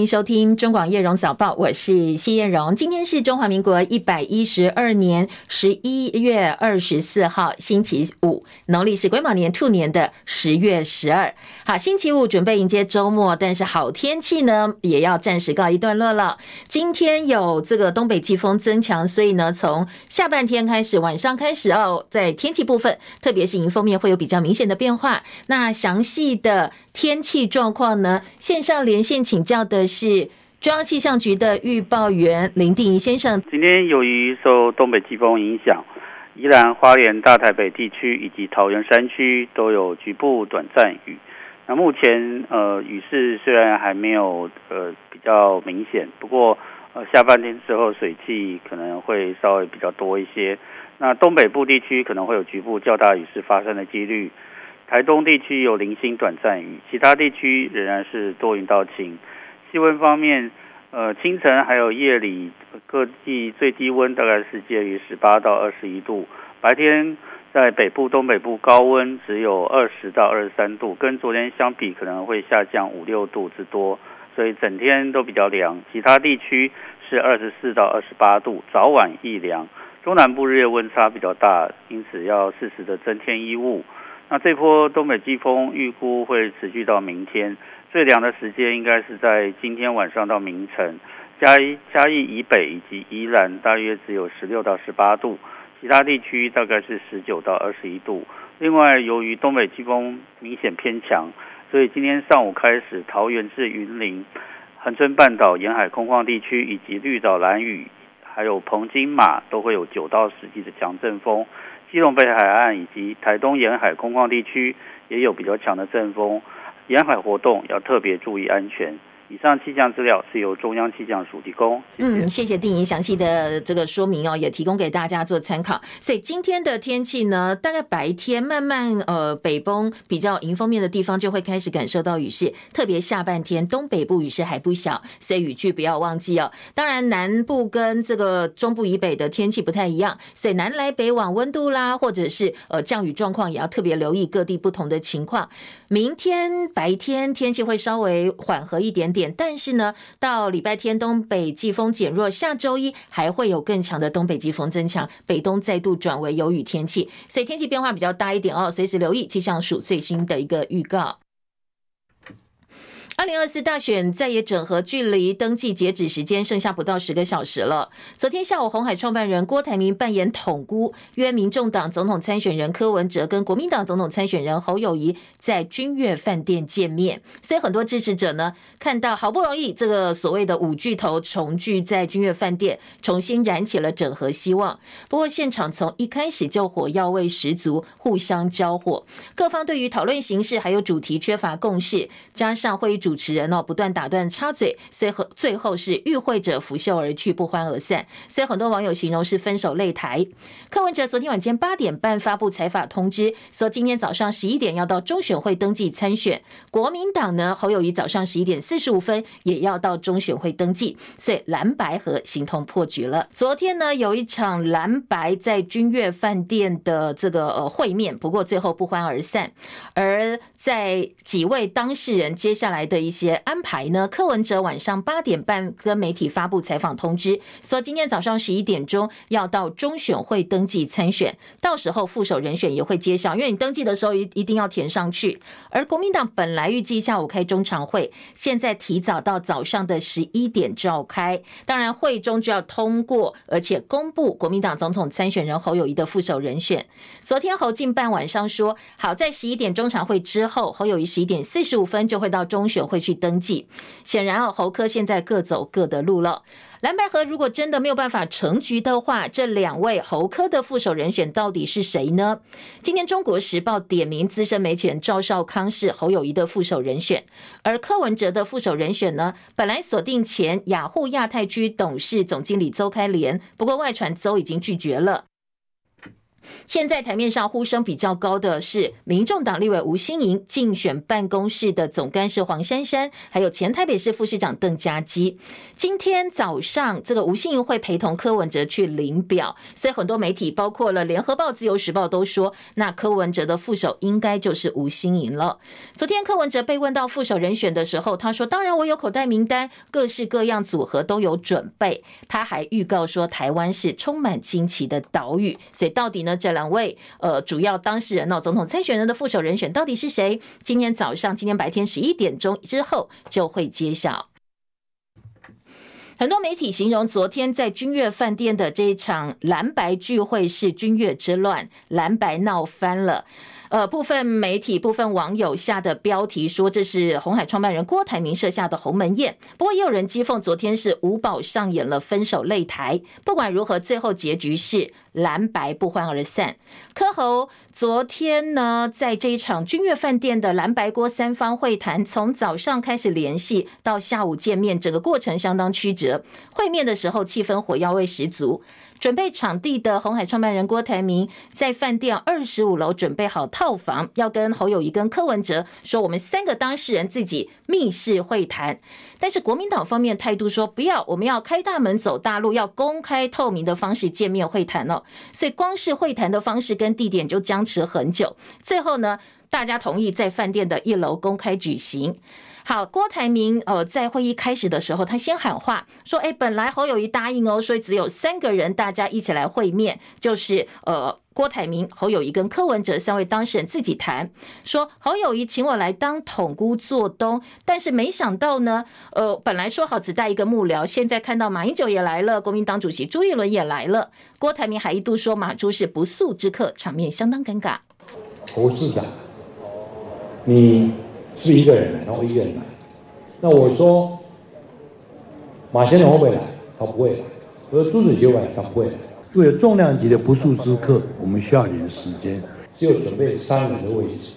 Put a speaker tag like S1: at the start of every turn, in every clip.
S1: 欢迎收听中广叶荣早报，我是谢叶荣。今天是中华民国一百一十二年十一月二十四号，星期五，农历是癸卯年兔年的十月十二。好，星期五准备迎接周末，但是好天气呢也要暂时告一段落了。今天有这个东北季风增强，所以呢从下半天开始，晚上开始哦，在天气部分，特别是迎风面会有比较明显的变化。那详细的天气状况呢，线上连线请教的。是中央气象局的预报员林定仪先生。
S2: 今天由于受东北季风影响，宜兰花莲、大台北地区以及桃园山区都有局部短暂雨。那目前呃雨势虽然还没有呃比较明显，不过呃下半天之后水汽可能会稍微比较多一些。那东北部地区可能会有局部较大雨势发生的几率。台东地区有零星短暂雨，其他地区仍然是多云到晴。气温方面，呃，清晨还有夜里各地最低温大概是介于十八到二十一度，白天在北部、东北部高温只有二十到二十三度，跟昨天相比可能会下降五六度之多，所以整天都比较凉。其他地区是二十四到二十八度，早晚亦凉。中南部日夜温差比较大，因此要适时的增添衣物。那这波东北季风预估会持续到明天。最凉的时间应该是在今天晚上到明晨，嘉义嘉义以北以及宜兰大约只有十六到十八度，其他地区大概是十九到二十一度。另外，由于东北季风明显偏强，所以今天上午开始，桃园至云林、恒春半岛沿海空旷地区以及绿岛兰屿，还有澎金马都会有九到十级的强阵风。基隆北海岸以及台东沿海空旷地区也有比较强的阵风。沿海活动要特别注意安全。以上气象资料是由中央气象署提供。谢谢。
S1: 嗯，谢谢定仪详细的这个说明哦，也提供给大家做参考。所以今天的天气呢，大概白天慢慢呃北风比较迎风面的地方就会开始感受到雨势，特别下半天东北部雨势还不小，所以雨具不要忘记哦。当然南部跟这个中部以北的天气不太一样，所以南来北往温度啦，或者是呃降雨状况也要特别留意各地不同的情况。明天白天天气会稍微缓和一点点。但是呢，到礼拜天东北季风减弱，下周一还会有更强的东北季风增强，北东再度转为有雨天气，所以天气变化比较大一点哦，随时留意气象署最新的一个预告。二零二四大选在野整合距离登记截止时间剩下不到十个小时了。昨天下午，红海创办人郭台铭扮演统姑，约民众党总统参选人柯文哲跟国民党总统参选人侯友谊在君悦饭店见面。所以很多支持者呢，看到好不容易这个所谓的五巨头重聚在君悦饭店，重新燃起了整合希望。不过现场从一开始就火药味十足，互相交火，各方对于讨论形式还有主题缺乏共识，加上会议主。主持人哦，不断打断插嘴，最后最后是与会者拂袖而去，不欢而散。所以很多网友形容是分手擂台。柯文哲昨天晚间八点半发布采访通知，说今天早上十一点要到中选会登记参选。国民党呢，侯友谊早上十一点四十五分也要到中选会登记，所以蓝白合形同破局了。昨天呢，有一场蓝白在君悦饭店的这个呃会面，不过最后不欢而散。而在几位当事人接下来的。一些安排呢？柯文哲晚上八点半跟媒体发布采访通知，说今天早上十一点钟要到中选会登记参选，到时候副手人选也会揭晓，因为你登记的时候一一定要填上去。而国民党本来预计下午开中常会，现在提早到早上的十一点召开。当然会中就要通过，而且公布国民党总统参选人侯友谊的副手人选。昨天侯进办晚上说，好在十一点中常会之后，侯友谊十一点四十五分就会到中选。会去登记，显然啊，侯科现在各走各的路了。蓝白合如果真的没有办法成局的话，这两位侯科的副手人选到底是谁呢？今天《中国时报》点名资深媒体人赵少康是侯友谊的副手人选，而柯文哲的副手人选呢，本来锁定前雅虎亚太区董事总经理邹开莲，不过外传邹已经拒绝了。现在台面上呼声比较高的是民众党立委吴欣盈竞选办公室的总干事黄珊珊，还有前台北市副市长邓家基。今天早上，这个吴欣盈会陪同柯文哲去领表，所以很多媒体，包括了联合报、自由时报都说，那柯文哲的副手应该就是吴欣盈了。昨天柯文哲被问到副手人选的时候，他说：“当然，我有口袋名单，各式各样组合都有准备。”他还预告说，台湾是充满惊奇的岛屿，所以到底呢？这两位呃主要当事人哦，总统参选人的副手人选到底是谁？今天早上、今天白天十一点钟之后就会揭晓。很多媒体形容昨天在君悦饭店的这一场蓝白聚会是君悦之乱，蓝白闹翻了。呃，部分媒体、部分网友下的标题说，这是红海创办人郭台铭设下的鸿门宴。不过也有人讥讽，昨天是五宝上演了分手擂台。不管如何，最后结局是蓝白不欢而散。柯侯昨天呢，在这一场君悦饭店的蓝白郭三方会谈，从早上开始联系到下午见面，整个过程相当曲折。会面的时候，气氛火药味十足。准备场地的红海创办人郭台铭在饭店二十五楼准备好套房，要跟侯友宜跟柯文哲说，我们三个当事人自己密室会谈。但是国民党方面态度说不要，我们要开大门走大路，要公开透明的方式见面会谈哦。所以光是会谈的方式跟地点就僵持很久。最后呢，大家同意在饭店的一楼公开举行。好，郭台铭呃，在会议开始的时候，他先喊话说：“哎，本来侯友谊答应哦，所以只有三个人，大家一起来会面，就是呃，郭台铭、侯友谊跟柯文哲三位当事人自己谈。说侯友谊请我来当统姑做东，但是没想到呢，呃，本来说好只带一个幕僚，现在看到马英九也来了，国民党主席朱立伦也来了，郭台铭还一度说马朱是不速之客，场面相当尴尬。
S3: 侯市长，你。”是一个人来，然后一个人来。那我说，马先生会不会来？他不会来。我说朱主席会来，他不会来。为了重量级的不速之客，我们需要一点时间。只有准备三人的位置。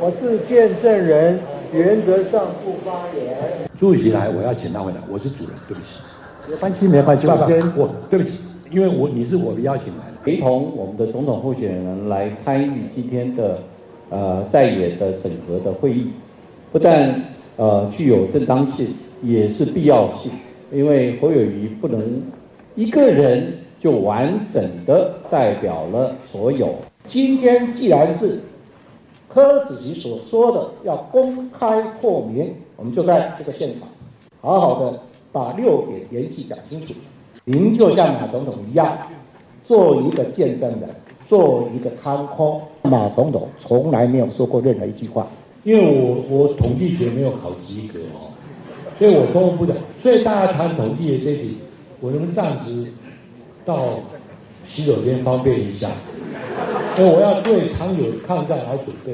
S4: 我是见证人，原则上不发言。
S3: 朱主席来，我要请他回来。我是主人，对不起。
S4: 没关系，没关系。
S3: 爸先，我对不起，因为我你是我的邀请来的，
S4: 陪同我们的总统候选人来参与今天的呃在野的整合的会议。不但呃具有正当性，也是必要性，因为侯友谊不能一个人就完整的代表了所有。今天既然是柯主席所说的要公开透明，我们就在这个现场，好好的把六点联系讲清楚。您就像马总统一样，做一个见证人，做一个看空。马总统从来没有说过任何一句话。
S3: 因为我我统计学没有考及格哦，所以我都不懂。所以大家谈统计的这题，我能暂时到洗手间方便一下，所以我要对长久抗战来准备，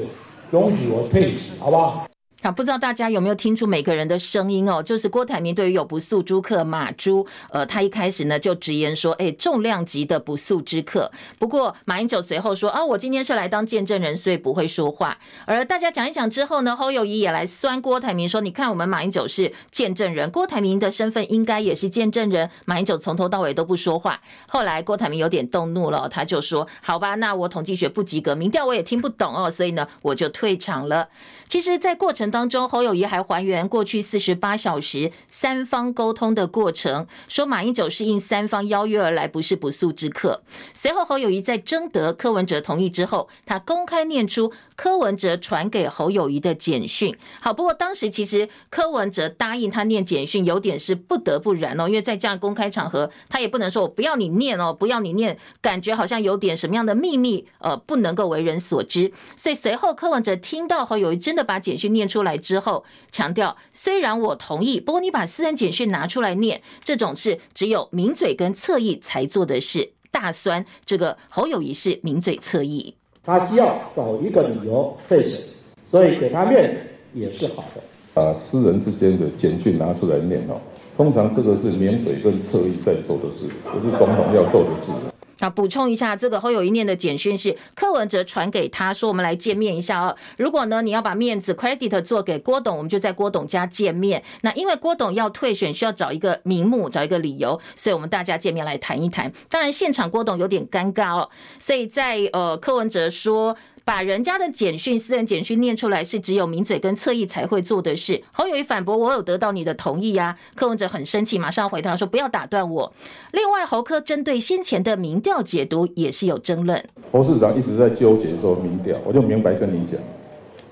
S3: 容许我退席，好不好？
S1: 好，不知道大家有没有听出每个人的声音哦？就是郭台铭对于有不速之客马朱，呃，他一开始呢就直言说，哎，重量级的不速之客。不过马英九随后说，啊，我今天是来当见证人，所以不会说话。而大家讲一讲之后呢，侯友谊也来酸郭台铭说，你看我们马英九是见证人，郭台铭的身份应该也是见证人。马英九从头到尾都不说话。后来郭台铭有点动怒了，他就说，好吧，那我统计学不及格，民调我也听不懂哦，所以呢，我就退场了。其实，在过程当中，侯友谊还还原过去四十八小时三方沟通的过程，说马英九是应三方邀约而来，不是不速之客。随后，侯友谊在征得柯文哲同意之后，他公开念出柯文哲传给侯友谊的简讯。好，不过当时其实柯文哲答应他念简讯，有点是不得不然哦，因为在这样公开场合，他也不能说我不要你念哦，不要你念，感觉好像有点什么样的秘密，呃，不能够为人所知。所以随后柯文哲听到侯友谊真的把简讯念出来之后，强调虽然我同意，不过你把私人简讯拿出来念，这种是只有名嘴跟侧翼才做的事。大酸这个侯友谊是名嘴侧翼，
S4: 他需要找一个理由退选，所以给他面子也是好的。
S5: 把私人之间的简讯拿出来念哦，通常这个是名嘴跟侧翼在做的事，不是总统要做的事。
S1: 那，补充一下，这个侯友宜念的简讯是柯文哲传给他说，我们来见面一下哦。如果呢你要把面子 credit 做给郭董，我们就在郭董家见面。那因为郭董要退选，需要找一个名目，找一个理由，所以我们大家见面来谈一谈。当然现场郭董有点尴尬哦，所以在呃柯文哲说。把人家的简讯、私人简讯念出来，是只有名嘴跟侧翼才会做的事。侯友宜反驳：“我有得到你的同意呀。”柯文哲很生气，马上回答说：“不要打断我。”另外，侯科针对先前的民调解读也是有争论。
S5: 侯市长一直在纠结说民调，我就明白跟你讲，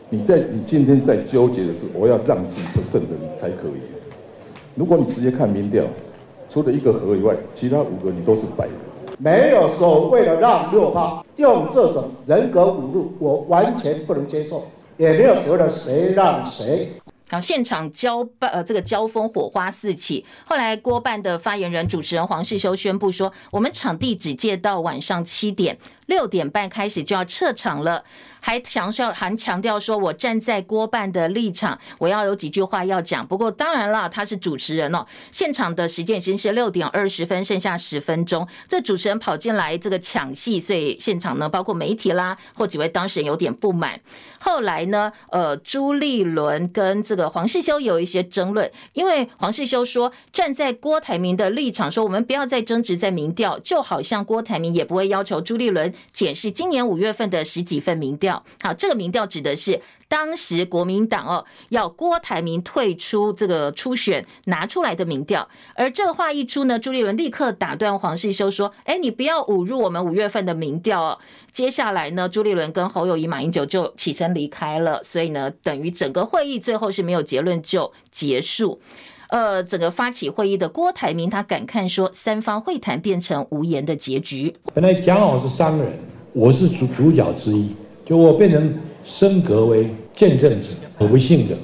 S5: 你在你今天在纠结的是我要让击不胜的才可以。如果你直接看民调，除了一个和以外，其他五个你都是白的。
S6: 没有所谓的让六方，用这种人格侮辱，我完全不能接受，也没有所谓的谁让谁。
S1: 好，现场交办呃，这个交锋火花四起。后来郭办的发言人主持人黄世修宣布说，我们场地只借到晚上七点。六点半开始就要撤场了，还强调还强调说，我站在郭办的立场，我要有几句话要讲。不过当然了，他是主持人哦。现场的时间已经是六点二十分，剩下十分钟，这主持人跑进来这个抢戏，所以现场呢，包括媒体啦或几位当事人有点不满。后来呢，呃，朱立伦跟这个黄世修有一些争论，因为黄世修说站在郭台铭的立场，说我们不要再争执在民调，就好像郭台铭也不会要求朱立伦。检视今年五月份的十几份民调，好，这个民调指的是当时国民党哦要郭台铭退出这个初选拿出来的民调，而这话一出呢，朱立伦立刻打断黄世修说：“哎，你不要侮辱我们五月份的民调哦。”接下来呢，朱立伦跟侯友谊、马英九就起身离开了，所以呢，等于整个会议最后是没有结论就结束。呃，整个发起会议的郭台铭他感叹说，三方会谈变成无言的结局。
S3: 本来讲好是三个人，我是主主角之一，就我变成升格为见证者，很不幸的，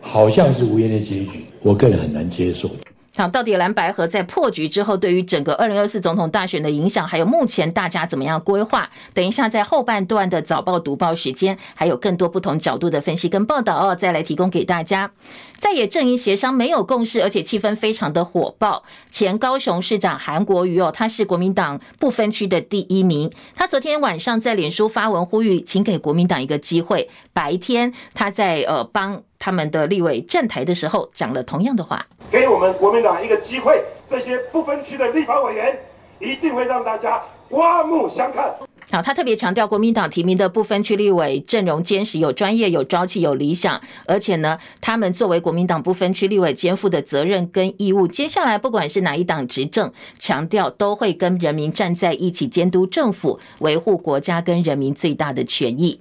S3: 好像是无言的结局，我个人很难接受。
S1: 好，到底蓝白河在破局之后，对于整个二零二四总统大选的影响，还有目前大家怎么样规划？等一下在后半段的早报读报时间，还有更多不同角度的分析跟报道哦，再来提供给大家。在野阵营协商没有共识，而且气氛非常的火爆。前高雄市长韩国瑜哦，他是国民党不分区的第一名。他昨天晚上在脸书发文呼吁，请给国民党一个机会。白天他在呃帮。他们的立委站台的时候讲了同样的话，
S7: 给我们国民党一个机会，这些不分区的立法委员一定会让大家刮目相看。
S1: 好，他特别强调，国民党提名的不分区立委阵容坚实，有专业、有朝气、有理想，而且呢，他们作为国民党不分区立委肩负的责任跟义务，接下来不管是哪一党执政，强调都会跟人民站在一起，监督政府，维护国家跟人民最大的权益。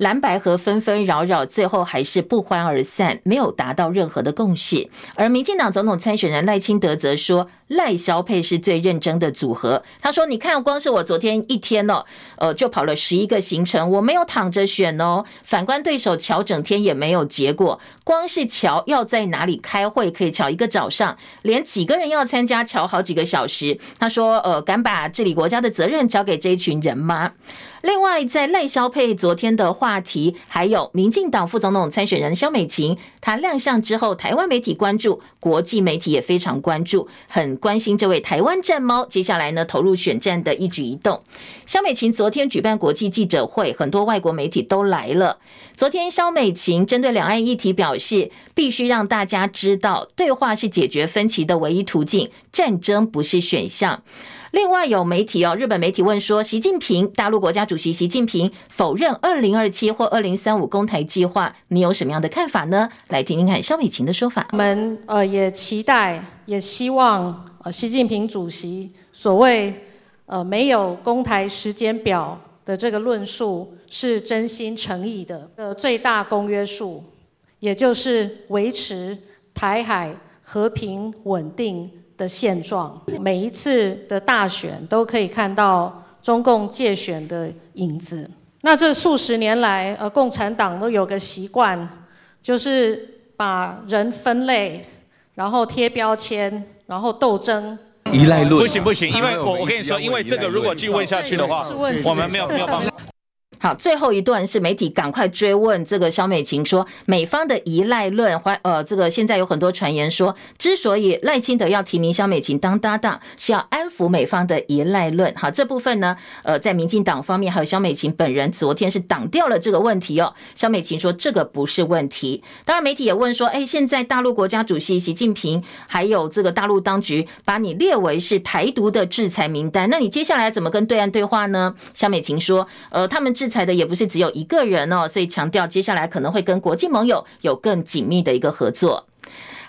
S1: 蓝白河纷纷扰扰，最后还是不欢而散，没有达到任何的共识。而民进党总统参选人赖清德则说，赖萧佩是最认真的组合。他说：“你看，光是我昨天一天哦，呃，就跑了十一个行程，我没有躺着选哦。反观对手乔整天也没有结果，光是乔要在哪里开会，可以乔一个早上，连几个人要参加，乔好几个小时。他说：呃，敢把治理国家的责任交给这一群人吗？”另外，在赖萧配昨天的话题，还有民进党副总统参选人萧美琴，她亮相之后，台湾媒体关注，国际媒体也非常关注，很关心这位台湾战猫接下来呢投入选战的一举一动。萧美琴昨天举办国际记者会，很多外国媒体都来了。昨天萧美琴针对两岸议题表示，必须让大家知道，对话是解决分歧的唯一途径，战争不是选项。另外有媒体哦，日本媒体问说，习近平，大陆国家主席习近平否认二零二七或二零三五攻台计划，你有什么样的看法呢？来听听看萧美琴的说法。
S8: 我们呃也期待，也希望呃习近平主席所谓呃没有攻台时间表的这个论述是真心诚意的。呃，最大公约数，也就是维持台海和平稳定的现状，每一次的大选都可以看到中共借选的影子。那这数十年来，呃，共产党都有个习惯，就是把人分类，然后贴标签，然后斗争。
S9: 依赖论不行不行，因为我我跟你说，因为这个如果继续问下去的话，我们没有没有办法。
S1: 好，最后一段是媒体赶快追问这个萧美琴说，美方的依赖论，怀呃，这个现在有很多传言说，之所以赖清德要提名萧美琴当搭档，是要安抚美方的依赖论。好，这部分呢，呃，在民进党方面还有萧美琴本人昨天是挡掉了这个问题哦。萧美琴说这个不是问题。当然，媒体也问说，哎，现在大陆国家主席习近平还有这个大陆当局把你列为是台独的制裁名单，那你接下来怎么跟对岸对话呢？萧美琴说，呃，他们制裁的也不是只有一个人哦，所以强调接下来可能会跟国际盟友有更紧密的一个合作。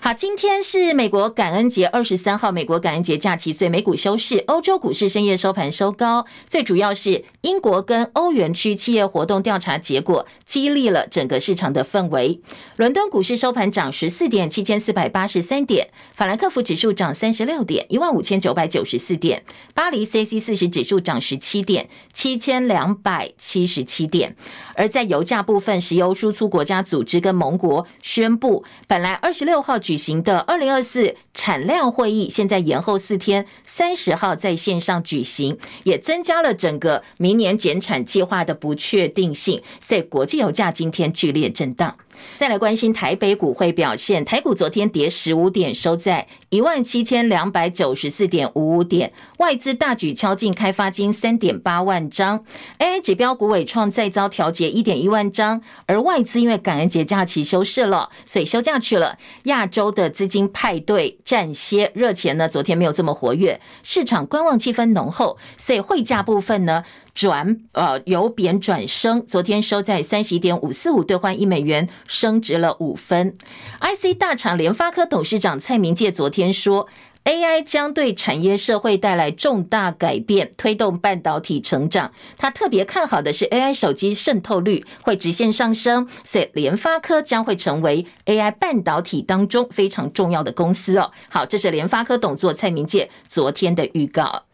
S1: 好，今天是美国感恩节二十三号，美国感恩节假期，所以美股休市，欧洲股市深夜收盘收高。最主要是英国跟欧元区企业活动调查结果激励了整个市场的氛围。伦敦股市收盘涨十四点，七千四百八十三点；法兰克福指数涨三十六点，一万五千九百九十四点；巴黎 C C 四十指数涨十七点，七千两百七十七点。而在油价部分，石油输出国家组织跟盟国宣布，本来二十六号举举行的二零二四产量会议，现在延后四天，三十号在线上举行，也增加了整个明年减产计划的不确定性，所以国际油价今天剧烈震荡。再来关心台北股会表现，台股昨天跌十五点，收在一万七千两百九十四点五五点。外资大举敲进开发金三点八万张，AI 指标股纬创再遭调节一点一万张，而外资因为感恩节假期休市了，所以休假去了。亚洲的资金派对暂歇，热钱呢昨天没有这么活跃，市场观望气氛浓厚，所以汇价部分呢。转呃由贬转升，昨天收在三十一点五四五兑换一美元，升值了五分。IC 大厂联发科董事长蔡明介昨天说，AI 将对产业社会带来重大改变，推动半导体成长。他特别看好的是 AI 手机渗透率会直线上升，所以联发科将会成为 AI 半导体当中非常重要的公司哦。好，这是联发科董座蔡明介昨天的预告。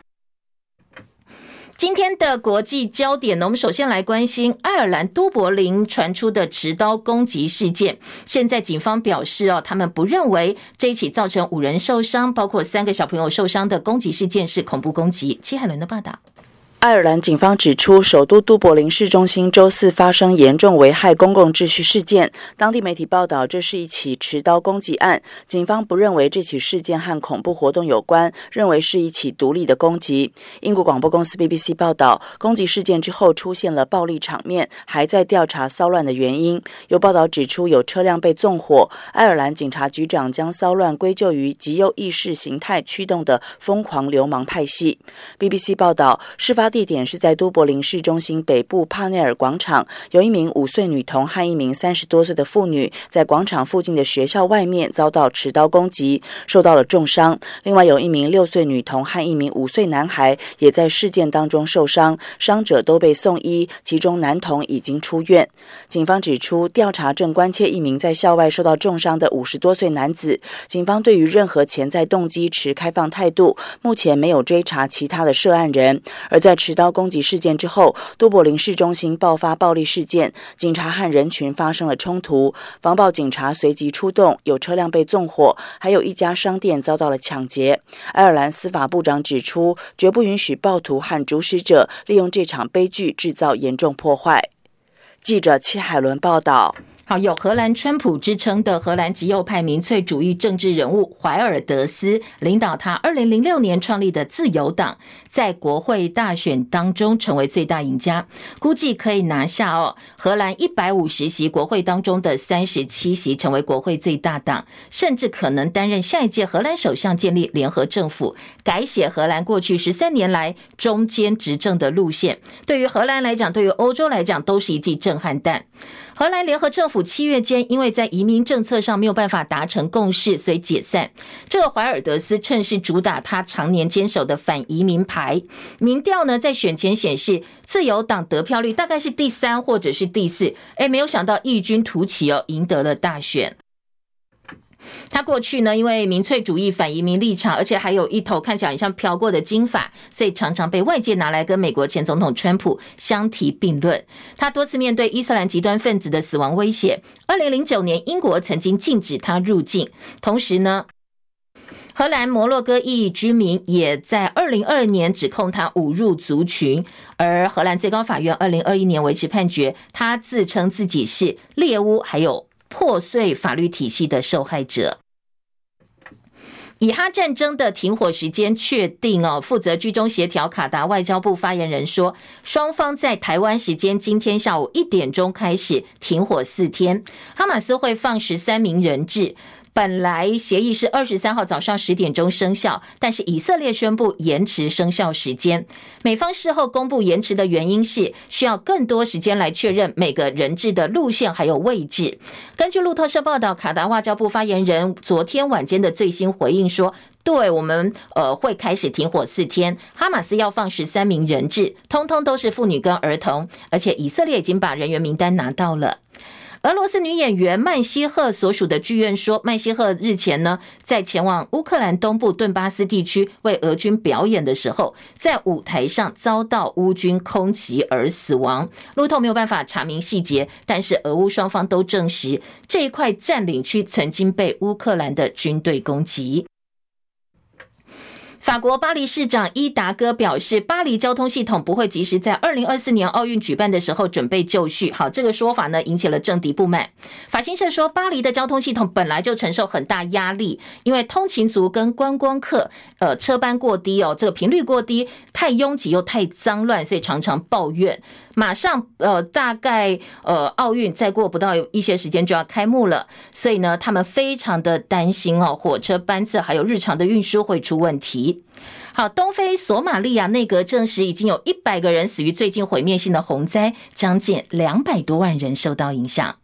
S1: 今天的国际焦点呢，我们首先来关心爱尔兰都柏林传出的持刀攻击事件。现在警方表示哦，他们不认为这一起造成五人受伤，包括三个小朋友受伤的攻击事件是恐怖攻击。齐海伦的报道。
S9: 爱尔兰警方指出，首都都柏林市中心周四发生严重危害公共秩序事件。当地媒体报道，这是一起持刀攻击案。警方不认为这起事件和恐怖活动有关，认为是一起独立的攻击。英国广播公司 BBC 报道，攻击事件之后出现了暴力场面，还在调查骚乱的原因。有报道指出，有车辆被纵火。爱尔兰警察局长将骚乱归咎于极右意识形态驱动的疯狂流氓派系。BBC 报道，事发。地点是在都柏林市中心北部帕内尔广场，有一名五岁女童和一名三十多岁的妇女在广场附近的学校外面遭到持刀攻击，受到了重伤。另外有一名六岁女童和一名五岁男孩也在事件当中受伤，伤者都被送医，其中男童已经出院。警方指出，调查正关切一名在校外受到重伤的五十多岁男子。警方对于任何潜在动机持开放态度，目前没有追查其他的涉案人。而在持刀攻击事件之后，都柏林市中心爆发暴力事件，警察和人群发生了冲突，防暴警察随即出动，有车辆被纵火，还有一家商店遭到了抢劫。爱尔兰司法部长指出，绝不允许暴徒和主使者利用这场悲剧制造严重破坏。记者戚海伦报道。
S1: 好，有荷兰川普之称的荷兰极右派民粹主义政治人物怀尔德斯，领导他二零零六年创立的自由党，在国会大选当中成为最大赢家，估计可以拿下哦荷兰一百五十席国会当中的三十七席，成为国会最大党，甚至可能担任下一届荷兰首相，建立联合政府，改写荷兰过去十三年来中间执政的路线。对于荷兰来讲，对于欧洲来讲，都是一剂震撼弹。荷兰联合政府七月间因为在移民政策上没有办法达成共识，所以解散。这个怀尔德斯趁势主打他常年坚守的反移民牌。民调呢，在选前显示自由党得票率大概是第三或者是第四。诶，没有想到异军突起哦，赢得了大选。他过去呢，因为民粹主义反移民立场，而且还有一头看起来很像飘过的金发，所以常常被外界拿来跟美国前总统川普相提并论。他多次面对伊斯兰极端分子的死亡威胁。二零零九年，英国曾经禁止他入境，同时呢。荷兰摩洛哥裔居民也在二零二二年指控他侮辱族群，而荷兰最高法院二零二一年维持判决，他自称自己是猎巫，还有破碎法律体系的受害者。以哈战争的停火时间确定哦，负责居中协调卡达外交部发言人说，双方在台湾时间今天下午一点钟开始停火四天，哈马斯会放十三名人质。本来协议是二十三号早上十点钟生效，但是以色列宣布延迟生效时间。美方事后公布延迟的原因是需要更多时间来确认每个人质的路线还有位置。根据路透社报道，卡达外交部发言人昨天晚间的最新回应说：“对我们呃会开始停火四天，哈马斯要放十三名人质，通通都是妇女跟儿童，而且以色列已经把人员名单拿到了。”俄罗斯女演员曼西赫所属的剧院说，曼西赫日前呢，在前往乌克兰东部顿巴斯地区为俄军表演的时候，在舞台上遭到乌军空袭而死亡。路透没有办法查明细节，但是俄乌双方都证实这一块占领区曾经被乌克兰的军队攻击。法国巴黎市长伊达哥表示，巴黎交通系统不会及时在二零二四年奥运举办的时候准备就绪。好，这个说法呢引起了政敌不满。法新社说，巴黎的交通系统本来就承受很大压力，因为通勤族跟观光客，呃，车班过低哦，这个频率过低，太拥挤又太脏乱，所以常常抱怨。马上呃，大概呃，奥运再过不到一些时间就要开幕了，所以呢，他们非常的担心哦，火车班次还有日常的运输会出问题。好，东非索马利亚内阁证实，已经有一百个人死于最近毁灭性的洪灾，将近两百多万人受到影响。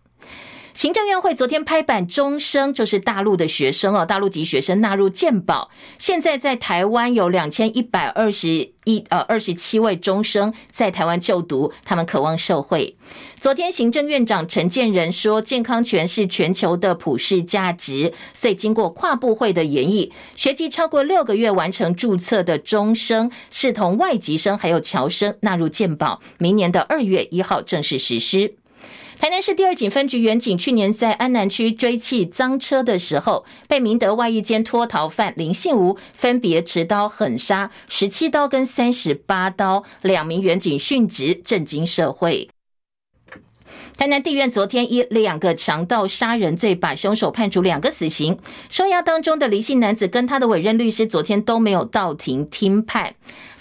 S1: 行政院会昨天拍板，终生就是大陆的学生哦，大陆籍学生纳入健保。现在在台湾有两千一百二十一呃二十七位终生在台湾就读，他们渴望受惠。昨天行政院长陈建仁说，健康权是全球的普世价值，所以经过跨部会的研议，学籍超过六个月完成注册的终生，视同外籍生还有侨生纳入健保，明年的二月一号正式实施。台南市第二警分局员警去年在安南区追缉赃车的时候，被明德外一间脱逃犯林信吾分别持刀狠杀十七刀跟三十八刀，两名员警殉职，震惊社会。台南地院昨天以两个强盗杀人罪，把凶手判处两个死刑。收押当中的黎姓男子跟他的委任律师昨天都没有到庭听判。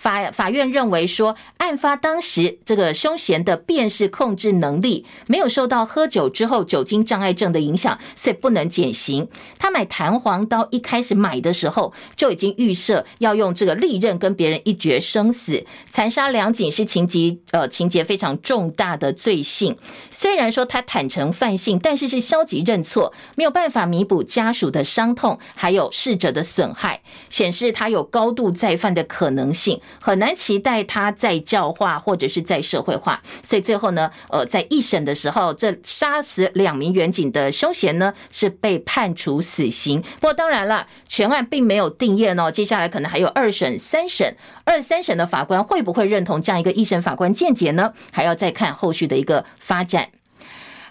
S1: 法法院认为说，案发当时这个凶嫌的辨识控制能力没有受到喝酒之后酒精障碍症的影响，所以不能减刑。他买弹簧刀一开始买的时候就已经预设要用这个利刃跟别人一决生死，残杀两警是情节呃情节非常重大的罪行。虽然说他坦诚犯性，但是是消极认错，没有办法弥补家属的伤痛，还有逝者的损害，显示他有高度再犯的可能性。很难期待他再教化或者是再社会化，所以最后呢，呃，在一审的时候，这杀死两名员警的凶嫌呢是被判处死刑。不过当然了，全案并没有定谳哦，接下来可能还有二审、三审，二三审的法官会不会认同这样一个一审法官见解呢？还要再看后续的一个发展。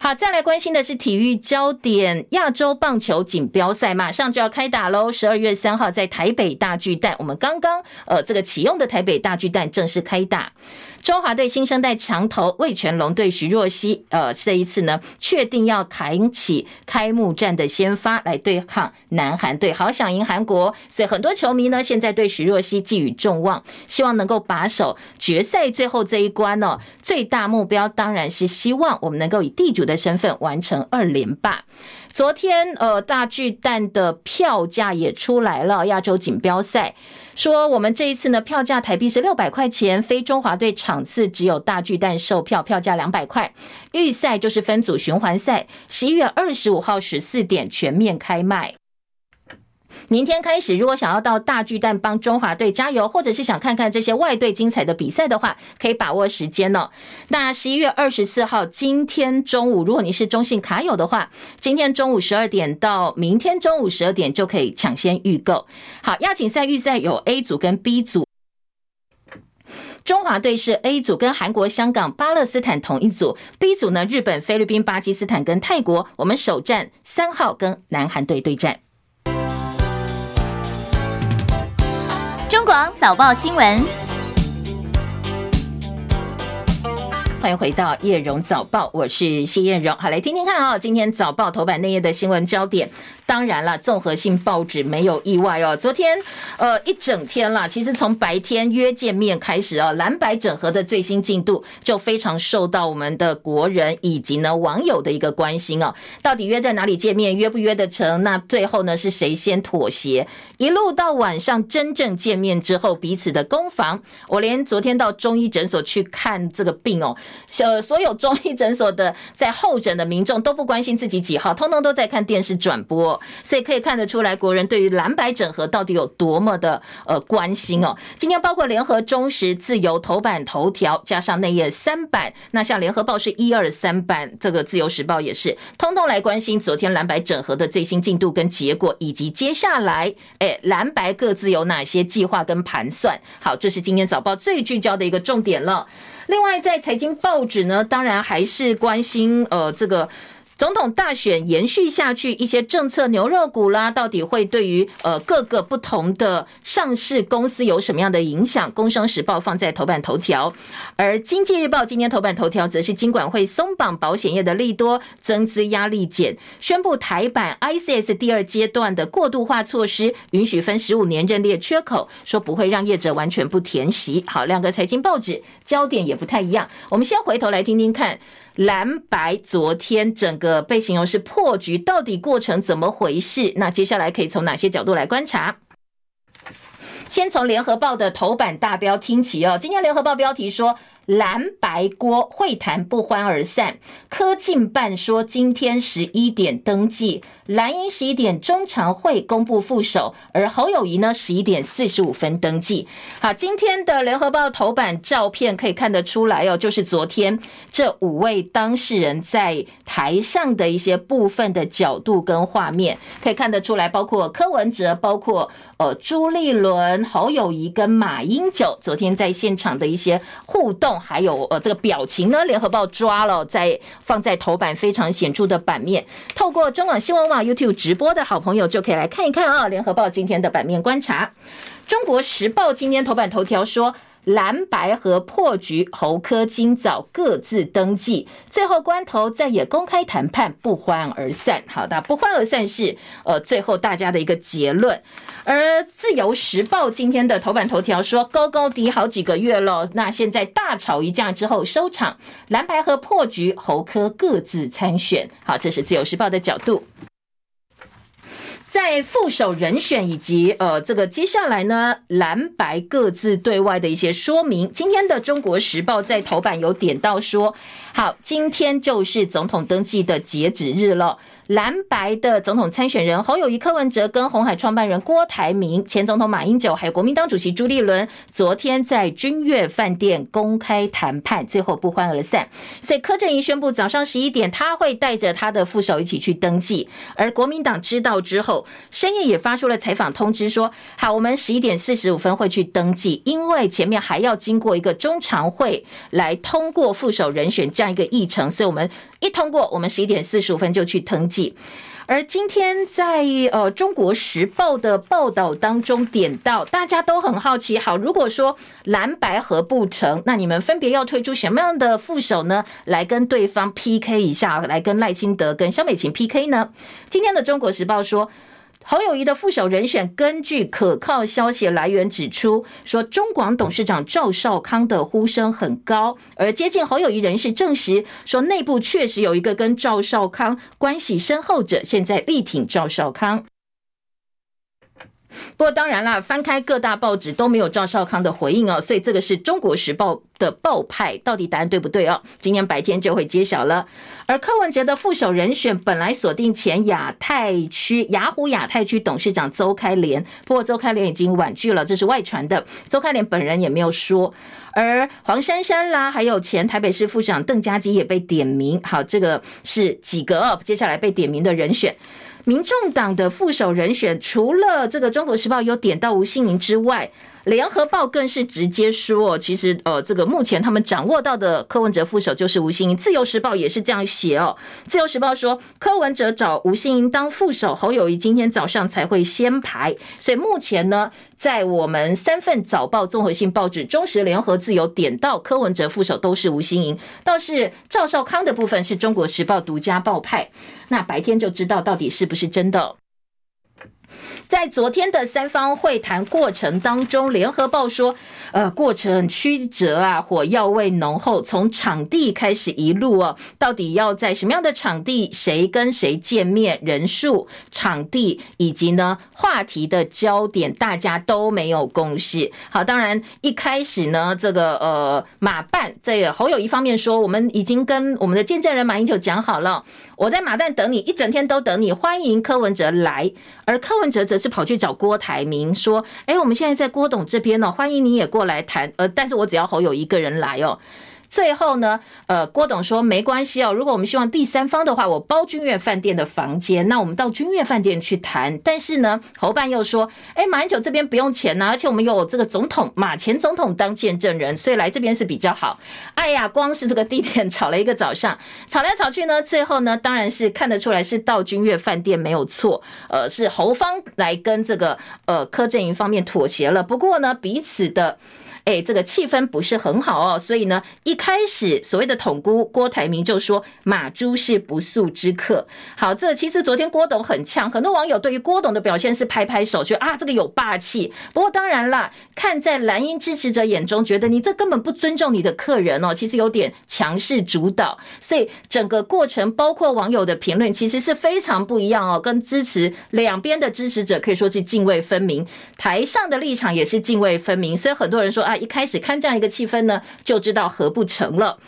S1: 好，再来关心的是体育焦点，亚洲棒球锦标赛马上就要开打喽！十二月三号在台北大巨蛋，我们刚刚呃这个启用的台北大巨蛋正式开打。中华队新生代强投魏全龙对徐若曦，呃，这一次呢，确定要扛起开幕战的先发来对抗南韩队，好想赢韩国，所以很多球迷呢现在对徐若曦寄予重望，希望能够把守决赛最后这一关哦。最大目标当然是希望我们能够以地主的身份完成二连霸。昨天，呃，大巨蛋的票价也出来了。亚洲锦标赛说，我们这一次呢，票价台币是六百块钱，非中华队场次只有大巨蛋售票，票价两百块。预赛就是分组循环赛，十一月二十五号十四点全面开卖。明天开始，如果想要到大巨蛋帮中华队加油，或者是想看看这些外队精彩的比赛的话，可以把握时间哦。那十一月二十四号，今天中午，如果你是中信卡友的话，今天中午十二点到明天中午十二点就可以抢先预购。好，亚锦赛预赛有 A 组跟 B 组，中华队是 A 组，跟韩国、香港、巴勒斯坦同一组；B 组呢，日本、菲律宾、巴基斯坦跟泰国。我们首战三号跟南韩队对战。
S10: 中广早报新闻。
S1: 欢迎回到叶荣早报，我是谢燕荣。好，来听听看啊，今天早报头版内页的新闻焦点。当然了，综合性报纸没有意外哦。昨天呃一整天啦，其实从白天约见面开始啊，蓝白整合的最新进度就非常受到我们的国人以及呢网友的一个关心哦。到底约在哪里见面，约不约得成？那最后呢是谁先妥协？一路到晚上真正见面之后，彼此的攻防，我连昨天到中医诊所去看这个病哦。呃，所有中医诊所的在候诊的民众都不关心自己几号，通通都在看电视转播，所以可以看得出来，国人对于蓝白整合到底有多么的呃关心哦。今天包括联合、中时、自由头版头条，加上内页三版，那像联合报是一二三版，这个自由时报也是，通通来关心昨天蓝白整合的最新进度跟结果，以及接下来哎蓝白各自有哪些计划跟盘算。好，这是今天早报最聚焦的一个重点了。另外，在财经报纸呢，当然还是关心呃这个。总统大选延续下去，一些政策牛肉股啦，到底会对于呃各个不同的上市公司有什么样的影响？工商时报放在头版头条，而经济日报今天头版头条则是金管会松绑保险业的利多，增资压力减，宣布台版 ICS 第二阶段的过渡化措施，允许分十五年认列缺口，说不会让业者完全不填息。好，两个财经报纸焦点也不太一样，我们先回头来听听看。蓝白昨天整个被形容是破局，到底过程怎么回事？那接下来可以从哪些角度来观察？先从联合报的头版大标听起哦，今天联合报标题说。蓝白锅会谈不欢而散，科进办说今天十一点登记，蓝营十一点中常会公布副手，而侯友谊呢十一点四十五分登记。好，今天的联合报头版照片可以看得出来哦，就是昨天这五位当事人在台上的一些部分的角度跟画面，可以看得出来，包括柯文哲，包括呃朱立伦、侯友谊跟马英九昨天在现场的一些互动。还有呃，这个表情呢，联合报抓了，在放在头版非常显著的版面。透过中广新闻网 YouTube 直播的好朋友就可以来看一看啊。联合报今天的版面观察，中国时报今天头版头条说。蓝白和破局，侯科今早各自登记，最后关头再也公开谈判，不欢而散。好的，不欢而散是呃最后大家的一个结论。而自由时报今天的头版头条说，高高低好几个月了，那现在大吵一架之后收场，蓝白和破局，侯科各自参选。好，这是自由时报的角度。在副手人选以及呃，这个接下来呢，蓝白各自对外的一些说明。今天的中国时报在头版有点到说，好，今天就是总统登记的截止日了。蓝白的总统参选人侯友宜、柯文哲跟红海创办人郭台铭、前总统马英九，还有国民党主席朱立伦，昨天在君悦饭店公开谈判，最后不欢而散。所以柯震宇宣布早上十一点他会带着他的副手一起去登记，而国民党知道之后，深夜也发出了采访通知说：好，我们十一点四十五分会去登记，因为前面还要经过一个中常会来通过副手人选这样一个议程，所以我们一通过，我们十一点四十五分就去登记。而今天在呃《中国时报》的报道当中点到，大家都很好奇，好，如果说蓝白合不成，那你们分别要推出什么样的副手呢？来跟对方 PK 一下，来跟赖清德跟萧美琴 PK 呢？今天的《中国时报》说。侯友谊的副手人选，根据可靠消息来源指出，说中广董事长赵少康的呼声很高，而接近侯友谊人士证实说，内部确实有一个跟赵少康关系深厚者，现在力挺赵少康。不过当然啦，翻开各大报纸都没有赵少康的回应哦，所以这个是中国时报的报派，到底答案对不对哦？今天白天就会揭晓了。而柯文哲的副手人选本来锁定前亚太区雅虎亚太区董事长邹开莲，不过邹开莲已经婉拒了，这是外传的，邹开莲本人也没有说。而黄珊珊啦，还有前台北市副市长邓家基也被点名，好，这个是几个哦，接下来被点名的人选。民众党的副手人选，除了这个《中国时报》有点到吴欣盈之外，联合报更是直接说，其实呃，这个目前他们掌握到的柯文哲副手就是吴欣盈。自由时报也是这样写哦。自由时报说，柯文哲找吴欣盈当副手，侯友宜今天早上才会先排。所以目前呢，在我们三份早报综合性报纸，中时、联合、自由点到柯文哲副手都是吴欣盈，倒是赵少康的部分是中国时报独家报派。那白天就知道到底是不是真的。在昨天的三方会谈过程当中，联合报说，呃，过程曲折啊，火药味浓厚，从场地开始一路哦，到底要在什么样的场地，谁跟谁见面，人数、场地以及呢话题的焦点，大家都没有共识。好，当然一开始呢，这个呃马办在侯友宜方面说，我们已经跟我们的见证人马英九讲好了，我在马办等你，一整天都等你，欢迎柯文哲来，而柯文哲则。是跑去找郭台铭说：“哎，我们现在在郭董这边呢，欢迎你也过来谈。呃，但是我只要侯友一个人来哦。”最后呢，呃，郭董说没关系哦。如果我们希望第三方的话，我包君悦饭店的房间，那我们到君悦饭店去谈。但是呢，侯办又说，哎，马英九这边不用钱呐，而且我们有这个总统马前总统当见证人，所以来这边是比较好。哎呀，光是这个地点 吵了一个早上，吵来吵去呢，最后呢，当然是看得出来是到君悦饭店没有错，呃，是侯方来跟这个呃柯震云方面妥协了。不过呢，彼此的。哎，这个气氛不是很好哦，所以呢，一开始所谓的统姑郭台铭就说马朱是不速之客。好，这其实昨天郭董很呛，很多网友对于郭董的表现是拍拍手，觉得啊这个有霸气。不过当然啦，看在蓝营支持者眼中，觉得你这根本不尊重你的客人哦，其实有点强势主导。所以整个过程，包括网友的评论，其实是非常不一样哦，跟支持两边的支持者可以说是泾渭分明，台上的立场也是泾渭分明。所以很多人说啊。一开始看这样一个气氛呢，就知道合不成了。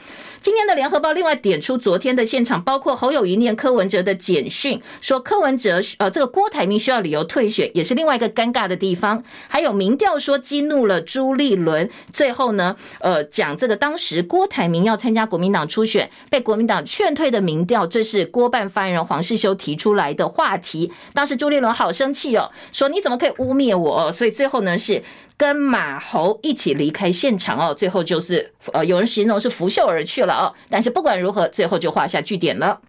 S1: 今天的联合报另外点出昨天的现场，包括侯友谊念柯文哲的简讯，说柯文哲呃这个郭台铭需要理由退选，也是另外一个尴尬的地方。还有民调说激怒了朱立伦，最后呢呃讲这个当时郭台铭要参加国民党初选，被国民党劝退的民调，这是郭办发言人黄世修提出来的话题。当时朱立伦好生气哦，说你怎么可以污蔑我？所以最后呢是。跟马侯一起离开现场哦，最后就是呃，有人形容是拂袖而去了 哦，但是不管如何，最后就画下句点了。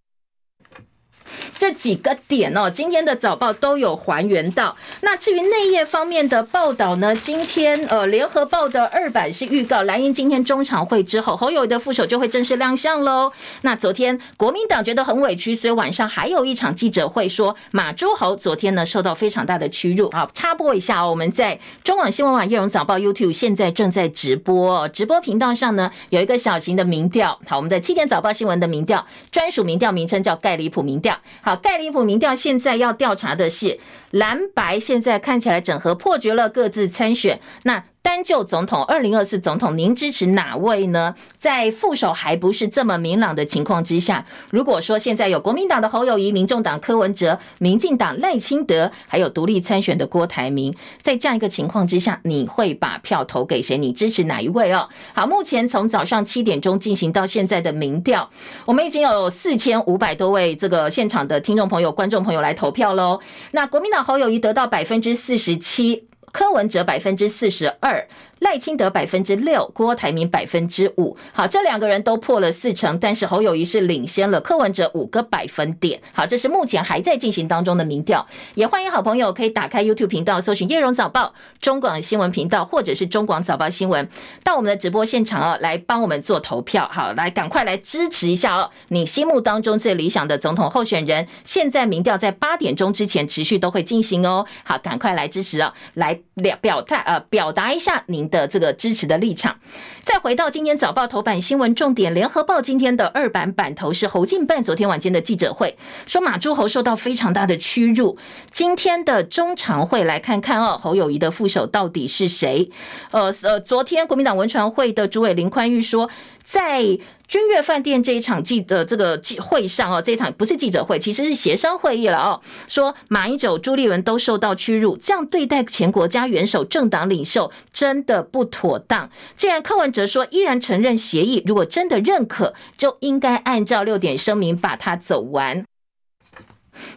S1: 这几个点哦，今天的早报都有还原到。那至于内页方面的报道呢？今天呃，联合报的二版是预告蓝营今天中常会之后，侯友宜的副手就会正式亮相喽。那昨天国民党觉得很委屈，所以晚上还有一场记者会，说马朱侯昨天呢受到非常大的屈辱。好，插播一下哦，我们在中广新闻网叶荣早报 YouTube 现在正在直播，直播频道上呢有一个小型的民调。好，我们在七点早报新闻的民调专属民调名称叫盖里普民调。好，盖里普民调现在要调查的是蓝白，现在看起来整合破局了，各自参选。那。单就总统，二零二四总统，您支持哪位呢？在副手还不是这么明朗的情况之下，如果说现在有国民党的侯友谊、民众党柯文哲、民进党赖清德，还有独立参选的郭台铭，在这样一个情况之下，你会把票投给谁？你支持哪一位哦？好，目前从早上七点钟进行到现在的民调，我们已经有四千五百多位这个现场的听众朋友、观众朋友来投票喽。那国民党侯友谊得到百分之四十七。柯文哲百分之四十二。赖清德百分之六，郭台铭百分之五。好，这两个人都破了四成，但是侯友谊是领先了柯文哲五个百分点。好，这是目前还在进行当中的民调。也欢迎好朋友可以打开 YouTube 频道，搜寻叶荣早报、中广新闻频道，或者是中广早报新闻，到我们的直播现场哦，来帮我们做投票。好，来赶快来支持一下哦，你心目当中最理想的总统候选人。现在民调在八点钟之前持续都会进行哦。好，赶快来支持哦，来表表态呃，表达一下您的这个支持的立场。再回到今天早报头版新闻重点，联合报今天的二版版头是侯进办昨天晚间的记者会，说马朱侯受到非常大的屈辱。今天的中常会来看看哦，侯友谊的副手到底是谁？呃呃，昨天国民党文传会的主委林宽裕说，在君悦饭店这一场记的这个记会上哦，这一场不是记者会，其实是协商会议了哦。说马英九、朱立伦都受到屈辱，这样对待前国家元首、政党领袖真的不妥当。既然柯文哲说依然承认协议，如果真的认可，就应该按照六点声明把它走完。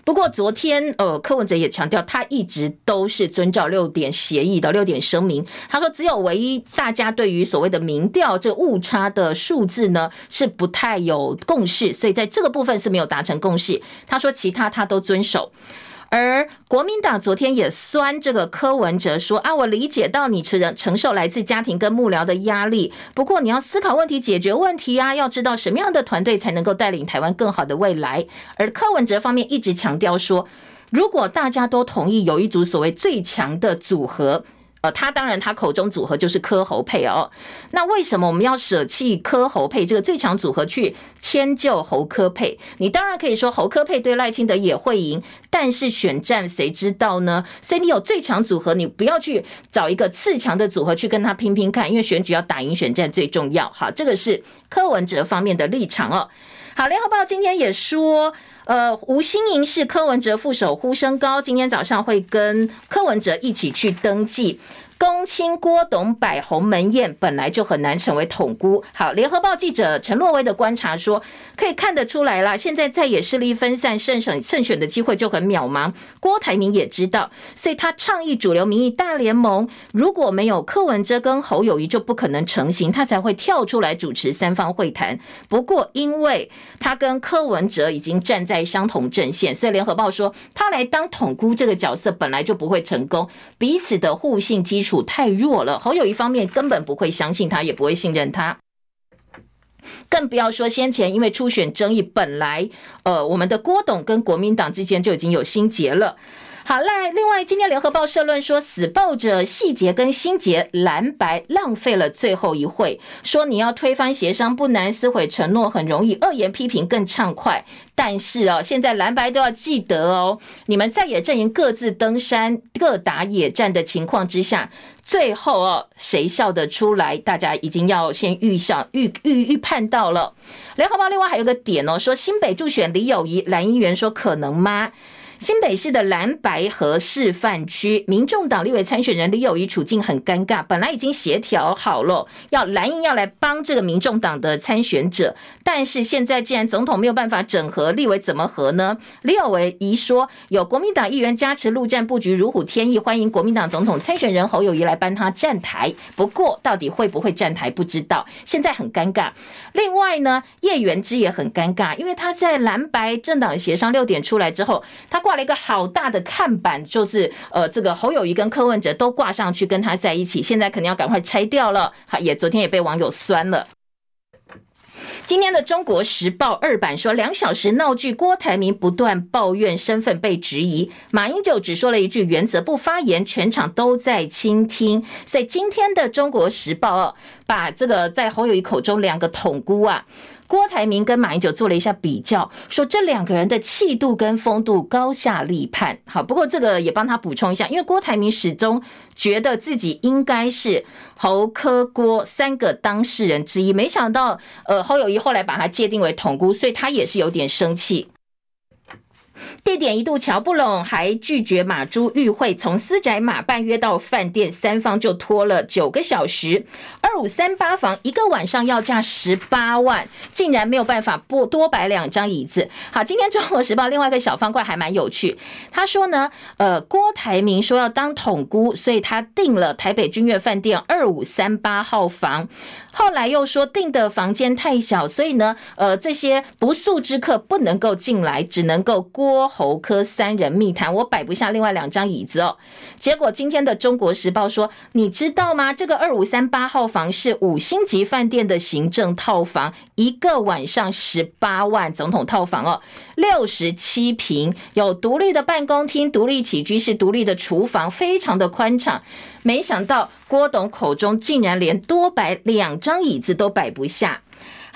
S1: 不过昨天，呃，柯文哲也强调，他一直都是遵照六点协议的六点声明。他说，只有唯一大家对于所谓的民调这误差的数字呢，是不太有共识，所以在这个部分是没有达成共识。他说，其他他都遵守。而国民党昨天也酸这个柯文哲说啊，我理解到你承承受来自家庭跟幕僚的压力，不过你要思考问题，解决问题啊，要知道什么样的团队才能够带领台湾更好的未来。而柯文哲方面一直强调说，如果大家都同意有一组所谓最强的组合。呃，他当然，他口中组合就是柯侯配哦。那为什么我们要舍弃柯侯配这个最强组合去迁就侯柯配？你当然可以说侯柯配对赖清德也会赢，但是选战谁知道呢？所以你有最强组合，你不要去找一个次强的组合去跟他拼拼看，因为选举要打赢选战最重要。好，这个是柯文哲方面的立场哦。好，联合报今天也说。呃，吴欣盈是柯文哲副手呼声高，今天早上会跟柯文哲一起去登记。公亲郭董摆鸿门宴，本来就很难成为统姑。好，联合报记者陈若薇的观察说，可以看得出来了，现在在野势力分散，胜选胜选的机会就很渺茫。郭台铭也知道，所以他倡议主流民意大联盟，如果没有柯文哲跟侯友谊，就不可能成型，他才会跳出来主持三方会谈。不过，因为他跟柯文哲已经站在相同阵线，所以联合报说，他来当统姑这个角色本来就不会成功，彼此的互信基础础。处太弱了，侯友一方面根本不会相信他，也不会信任他，更不要说先前因为初选争议，本来呃我们的郭董跟国民党之间就已经有心结了。好，来，另外，今天联合报社论说，死抱着细节跟心结，蓝白浪费了最后一会。说你要推翻协商不难，撕毁承诺很容易，恶言批评更畅快。但是哦，现在蓝白都要记得哦，你们在野阵营各自登山、各打野战的情况之下，最后哦，谁笑得出来？大家已经要先预想、预预预判到了。联合报另外还有个点哦，说新北助选李友仪，蓝营员说可能吗？新北市的蓝白合示范区，民众党立委参选人李友仪处境很尴尬。本来已经协调好了，要蓝营要来帮这个民众党的参选者，但是现在既然总统没有办法整合，立委怎么合呢？李友仪说，有国民党议员加持陆战布局如虎添翼，欢迎国民党总统参选人侯友宜来帮他站台。不过，到底会不会站台不知道，现在很尴尬。另外呢，叶元之也很尴尬，因为他在蓝白政党协商六点出来之后，他。挂了一个好大的看板，就是呃，这个侯友谊跟柯文哲都挂上去跟他在一起，现在肯定要赶快拆掉了。好，也昨天也被网友酸了。今天的《中国时报》二版说，两小时闹剧，郭台铭不断抱怨身份被质疑，马英九只说了一句原则不发言，全场都在倾听。所以今天的《中国时报》二把这个在侯友谊口中两个统姑啊。郭台铭跟马英九做了一下比较，说这两个人的气度跟风度高下立判。好，不过这个也帮他补充一下，因为郭台铭始终觉得自己应该是侯科郭三个当事人之一，没想到呃侯友谊后来把他界定为统姑，所以他也是有点生气。地点一度乔不拢，还拒绝马朱与会，从私宅马办约到饭店，三方就拖了九个小时。二五三八房一个晚上要价十八万，竟然没有办法不多摆两张椅子。好，今天中国时报另外一个小方块还蛮有趣，他说呢，呃，郭台铭说要当统姑，所以他订了台北君悦饭店二五三八号房。后来又说订的房间太小，所以呢，呃，这些不速之客不能够进来，只能够郭郭侯科三人密谈。我摆不下另外两张椅子哦。结果今天的《中国时报》说，你知道吗？这个二五三八号房是五星级饭店的行政套房，一个晚上十八万，总统套房哦，六十七平，有独立的办公厅、独立起居室、独立的厨房，非常的宽敞。没想到郭董口中竟然连多摆两张椅子都摆不下。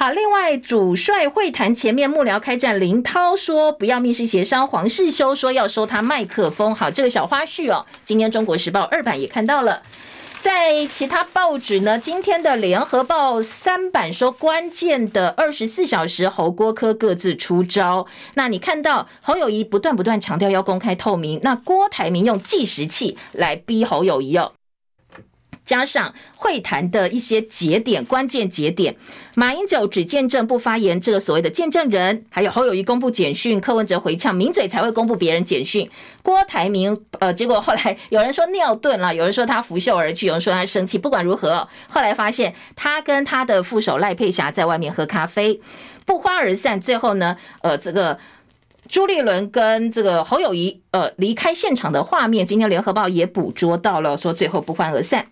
S1: 好，另外主帅会谈前面幕僚开战，林涛说不要密室协商，黄世修说要收他麦克风。好，这个小花絮哦，今天中国时报二版也看到了。在其他报纸呢，今天的联合报三版说关键的二十四小时侯郭科各自出招。那你看到侯友谊不断不断强调要公开透明，那郭台铭用计时器来逼侯友谊哦。加上会谈的一些节点、关键节点，马英九只见证不发言，这个所谓的见证人，还有侯友谊公布简讯，柯文哲回呛，名嘴才会公布别人简讯。郭台铭，呃，结果后来有人说尿遁了，有人说他拂袖而去，有人说他生气。不管如何，后来发现他跟他的副手赖佩霞在外面喝咖啡，不欢而散。最后呢，呃，这个。朱立伦跟这个侯友谊，呃，离开现场的画面，今天联合报也捕捉到了，说最后不欢而散。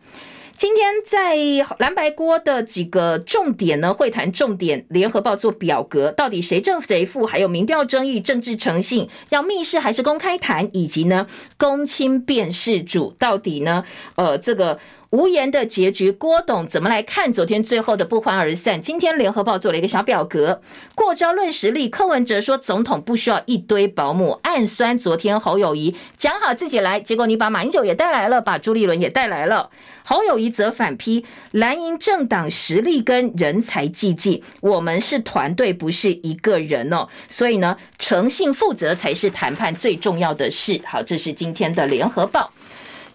S1: 今天在蓝白锅的几个重点呢，会谈重点，联合报做表格，到底谁正谁负，还有民调争议、政治诚信，要密室还是公开谈，以及呢，公亲辨识主到底呢，呃，这个。无言的结局，郭董怎么来看昨天最后的不欢而散？今天联合报做了一个小表格，过招论实力。柯文哲说总统不需要一堆保姆，暗酸昨天侯友宜讲好自己来，结果你把马英九也带来了，把朱立伦也带来了。侯友宜则反批蓝营政党实力跟人才济济，我们是团队，不是一个人哦。所以呢，诚信负责才是谈判最重要的事。好，这是今天的联合报。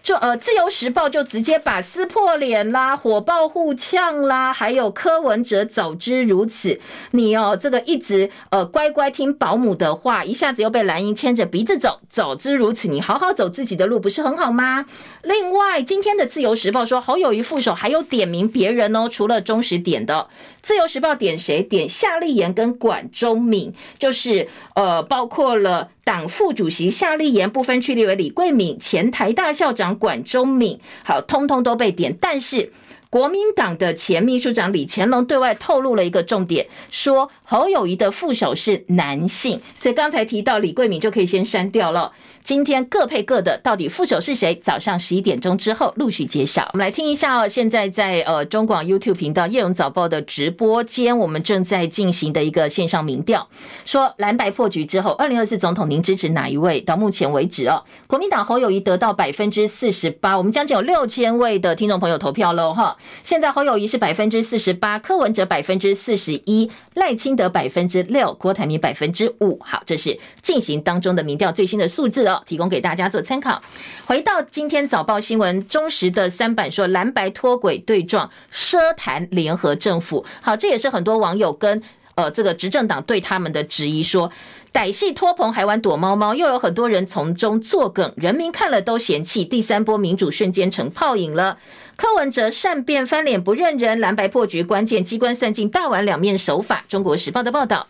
S1: 就呃，《自由时报》就直接把撕破脸啦、火爆互呛啦，还有柯文哲早知如此，你哦这个一直呃乖乖听保姆的话，一下子又被蓝营牵着鼻子走，早知如此，你好好走自己的路不是很好吗？另外，今天的《自由时报》说侯友宜副手还有点名别人哦，除了中时点的，《自由时报》点谁？点夏立言跟管中闵，就是呃包括了。党副主席夏立言不分区立委李桂敏，前台大校长管中敏，好，通通都被点，但是。国民党的前秘书长李乾隆对外透露了一个重点，说侯友谊的副手是男性，所以刚才提到李桂敏就可以先删掉了。今天各配各的，到底副手是谁？早上十一点钟之后陆续揭晓。我们来听一下哦，现在在呃中广 YouTube 频道《叶荣早报》的直播间，我们正在进行的一个线上民调，说蓝白破局之后，二零二四总统您支持哪一位？到目前为止哦，国民党侯友谊得到百分之四十八，我们将近有六千位的听众朋友投票喽哈。现在侯友宜是百分之四十八，柯文哲百分之四十一，赖清德百分之六，郭台铭百分之五。好，这是进行当中的民调最新的数字哦，提供给大家做参考。回到今天早报新闻，中时的三版说蓝白脱轨对撞，奢谈联合政府。好，这也是很多网友跟呃这个执政党对他们的质疑说。歹戏拖棚还玩躲猫猫，又有很多人从中作梗，人民看了都嫌弃。第三波民主瞬间成泡影了。柯文哲善变翻脸不认人，蓝白破局关键机关算尽大玩两面手法。中国时报的报道。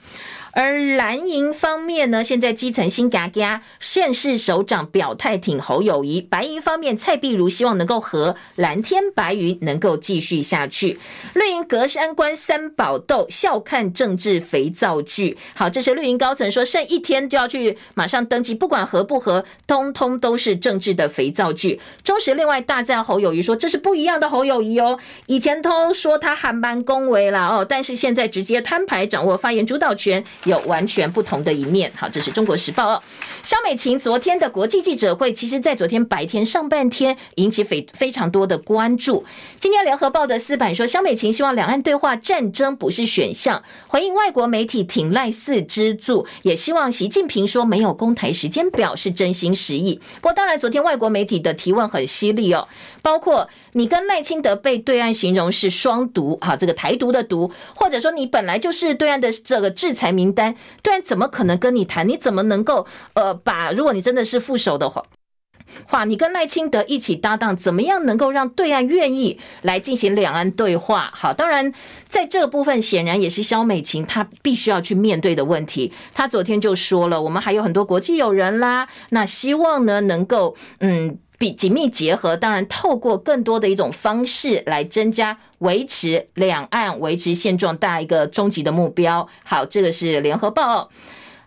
S1: 而蓝营方面呢，现在基层新嘎嘎，县市首长表态挺侯友宜。白营方面，蔡壁如希望能够和蓝天白云能够继续下去。绿营隔山观三宝斗，笑看政治肥皂剧。好，这是绿营高层说，剩一天就要去马上登记，不管合不合，通通都是政治的肥皂剧。中时另外大赞侯友宜说，这是不一样的侯友宜哦，以前都说他还蛮恭维了哦，但是现在直接摊牌，掌握发言主导权。有完全不同的一面。好，这是中国时报哦。萧美琴昨天的国际记者会，其实在昨天白天上半天引起非非常多的关注。今天联合报的四版说，萧美琴希望两岸对话，战争不是选项，回应外国媒体挺赖四支柱，也希望习近平说没有攻台时间表是真心实意。不过当然，昨天外国媒体的提问很犀利哦，包括你跟赖清德被对岸形容是双毒啊，这个台独的毒，或者说你本来就是对岸的这个制裁名单。对怎么可能跟你谈？你怎么能够呃把？如果你真的是副手的话，话你跟赖清德一起搭档，怎么样能够让对岸愿意来进行两岸对话？好，当然在这个部分，显然也是萧美琴她必须要去面对的问题。她昨天就说了，我们还有很多国际友人啦，那希望呢能够嗯。比紧密结合，当然透过更多的一种方式来增加维持两岸维持现状大一个终极的目标。好，这个是联合报。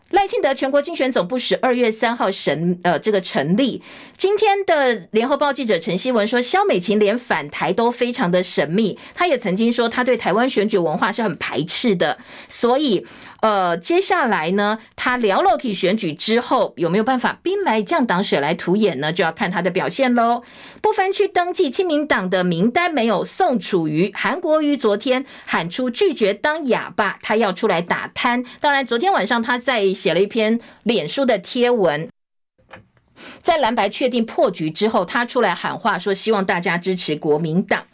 S1: 赖清德全国竞选总部十二月三号审呃这个成立。今天的联合报记者陈希文说，萧美琴连返台都非常的神秘。他也曾经说，他对台湾选举文化是很排斥的，所以。呃，接下来呢，他聊了起选举之后，有没有办法兵来将挡，水来土掩呢？就要看他的表现喽。不分区登记亲民党的名单没有宋楚瑜，韩国瑜昨天喊出拒绝当哑巴，他要出来打贪。当然，昨天晚上他在写了一篇脸书的贴文。在蓝白确定破局之后，他出来喊话说，希望大家支持国民党。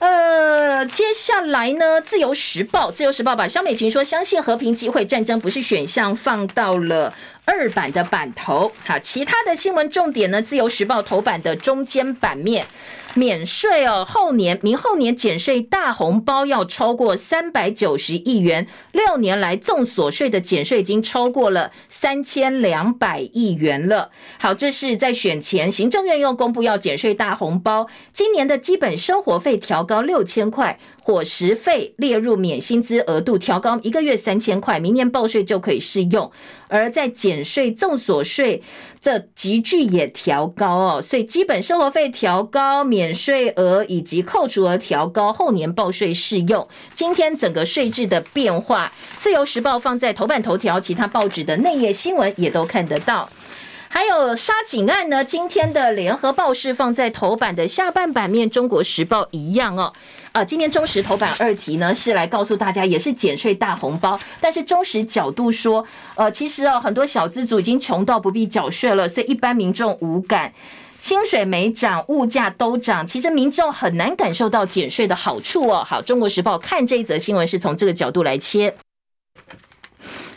S1: 呃，接下来呢，《自由时报》《自由时报》把萧美琴说相信和平机会，战争不是选项，放到了二版的版头。好，其他的新闻重点呢，《自由时报》头版的中间版面。免税哦，后年明后年减税大红包要超过三百九十亿元，六年来纵所税的减税已经超过了三千两百亿元了。好，这是在选前，行政院又公布要减税大红包，今年的基本生活费调高六千块。伙食费列入免薪资额度调高一个月三千块，明年报税就可以适用。而在减税重所税这级距也调高哦，所以基本生活费调高，免税额以及扣除额调高，后年报税适用。今天整个税制的变化，自由时报放在头版头条，其他报纸的内页新闻也都看得到。还有杀警案呢，今天的联合报是放在头版的下半版面，中国时报一样哦。啊，今年中时头版二题呢是来告诉大家，也是减税大红包，但是中时角度说，呃，其实啊，很多小资族已经穷到不必缴税了，所以一般民众无感，薪水没涨，物价都涨，其实民众很难感受到减税的好处哦。好，中国时报看这一则新闻是从这个角度来切。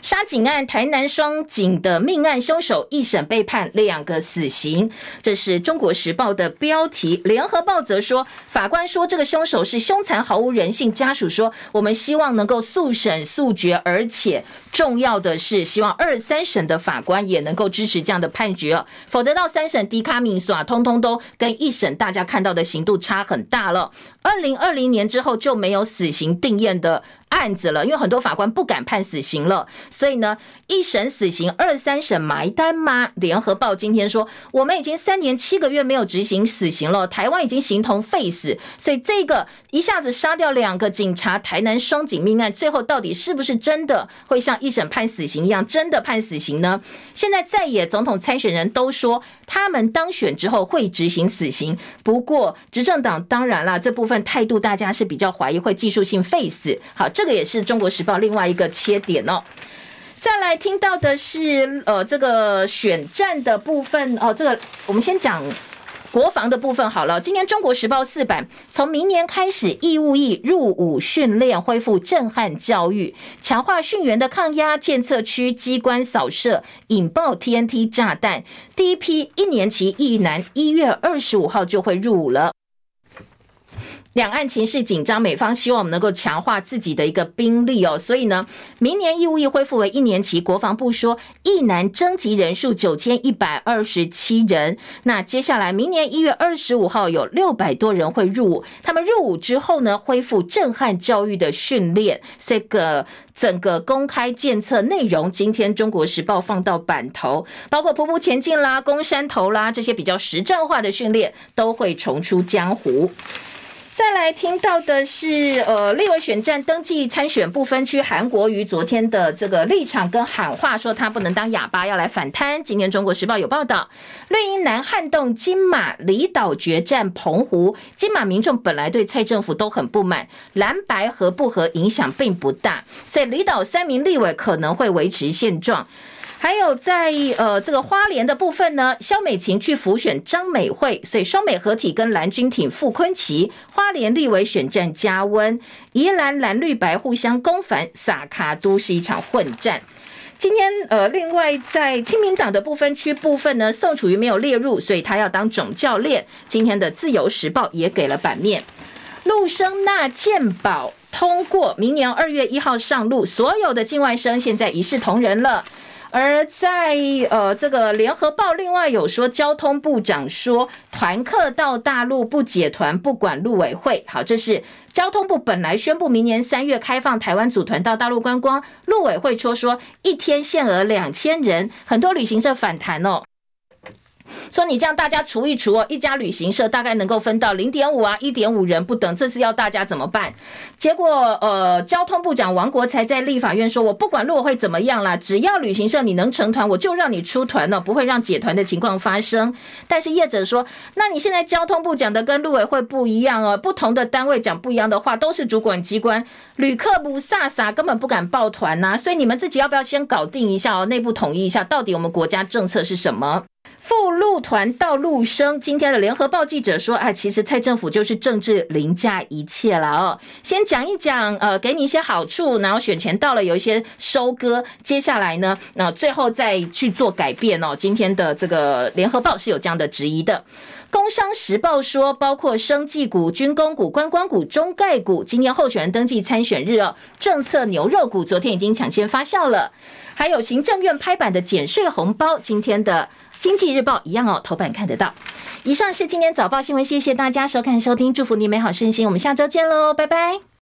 S1: 杀警案，台南双警的命案凶手一审被判两个死刑，这是中国时报的标题。联合报则说，法官说这个凶手是凶残毫无人性。家属说，我们希望能够速审速决，而且重要的是，希望二三审的法官也能够支持这样的判决，否则到三审，迪卡米索啊，通通都跟一审大家看到的刑度差很大了。二零二零年之后就没有死刑定验的案子了，因为很多法官不敢判死刑了，所以呢，一审死刑，二三审埋单吗？联合报今天说，我们已经三年七个月没有执行死刑了，台湾已经形同废死，所以这个一下子杀掉两个警察，台南双警命案，最后到底是不是真的会像一审判死刑一样，真的判死刑呢？现在在野总统参选人都说，他们当选之后会执行死刑，不过执政党当然啦，这部分态度大家是比较怀疑会技术性废死。好，这个也是中国时报另外一个切点哦。再来听到的是，呃，这个选战的部分哦，这个我们先讲。国防的部分好了，今年中国时报四版，从明年开始义务役入伍训练恢复震撼教育，强化训员的抗压，监测区机关扫射引爆 TNT 炸弹，第一批一年级役男一月二十五号就会入伍了。两岸情势紧张，美方希望我们能够强化自己的一个兵力哦，所以呢，明年义务役恢复为一年期。国防部说，役男征集人数九千一百二十七人。那接下来明年一月二十五号有六百多人会入伍，他们入伍之后呢，恢复震撼教育的训练。这个整个公开检测内容，今天中国时报放到版头，包括匍匐前进啦、攻山头啦这些比较实战化的训练，都会重出江湖。再来听到的是，呃，立委选战登记参选不分区，韩国瑜昨天的这个立场跟喊话，说他不能当哑巴，要来反贪。今天中国时报有报道，绿营南撼动金马离岛决战澎湖，金马民众本来对蔡政府都很不满，蓝白合不合影响并不大，所以离岛三名立委可能会维持现状。还有在呃这个花莲的部分呢，萧美琴去辅选张美惠，所以双美合体跟蓝军挺傅崐萁，花莲立委选战加温，宜兰蓝绿白互相攻防，撒卡都是一场混战。今天呃，另外在亲民党的不分区部分呢，宋楚瑜没有列入，所以他要当总教练。今天的自由时报也给了版面，陆生纳健保通过，明年二月一号上路，所有的境外生现在一视同仁了。而在呃这个联合报，另外有说交通部长说，团客到大陆不解团，不管陆委会。好，这是交通部本来宣布明年三月开放台湾组团到大陆观光，陆委会说说一天限额两千人，很多旅行社反弹哦。说你这样大家除一除哦，一家旅行社大概能够分到零点五啊，一点五人不等，这次要大家怎么办？结果呃，交通部长王国材在立法院说，我不管陆委会怎么样啦，只要旅行社你能成团，我就让你出团了，不会让解团的情况发生。但是业者说，那你现在交通部讲的跟陆委会不一样哦，不同的单位讲不一样的话，都是主管机关，旅客不飒飒，根本不敢抱团呐，所以你们自己要不要先搞定一下哦，内部统一一下，到底我们国家政策是什么？副路团道陆生今天的联合报记者说：“啊，其实蔡政府就是政治凌驾一切了哦。先讲一讲，呃，给你一些好处，然后选前到了有一些收割，接下来呢，那最后再去做改变哦。今天的这个联合报是有这样的质疑的。工商时报说，包括生技股、军工股、观光股、中概股，今天候选人登记参选日哦，政策牛肉股昨天已经抢先发酵了，还有行政院拍板的减税红包，今天的。”经济日报一样哦，头版看得到。以上是今天早报新闻，谢谢大家收看收听，祝福你美好身心，我们下周见喽，拜拜。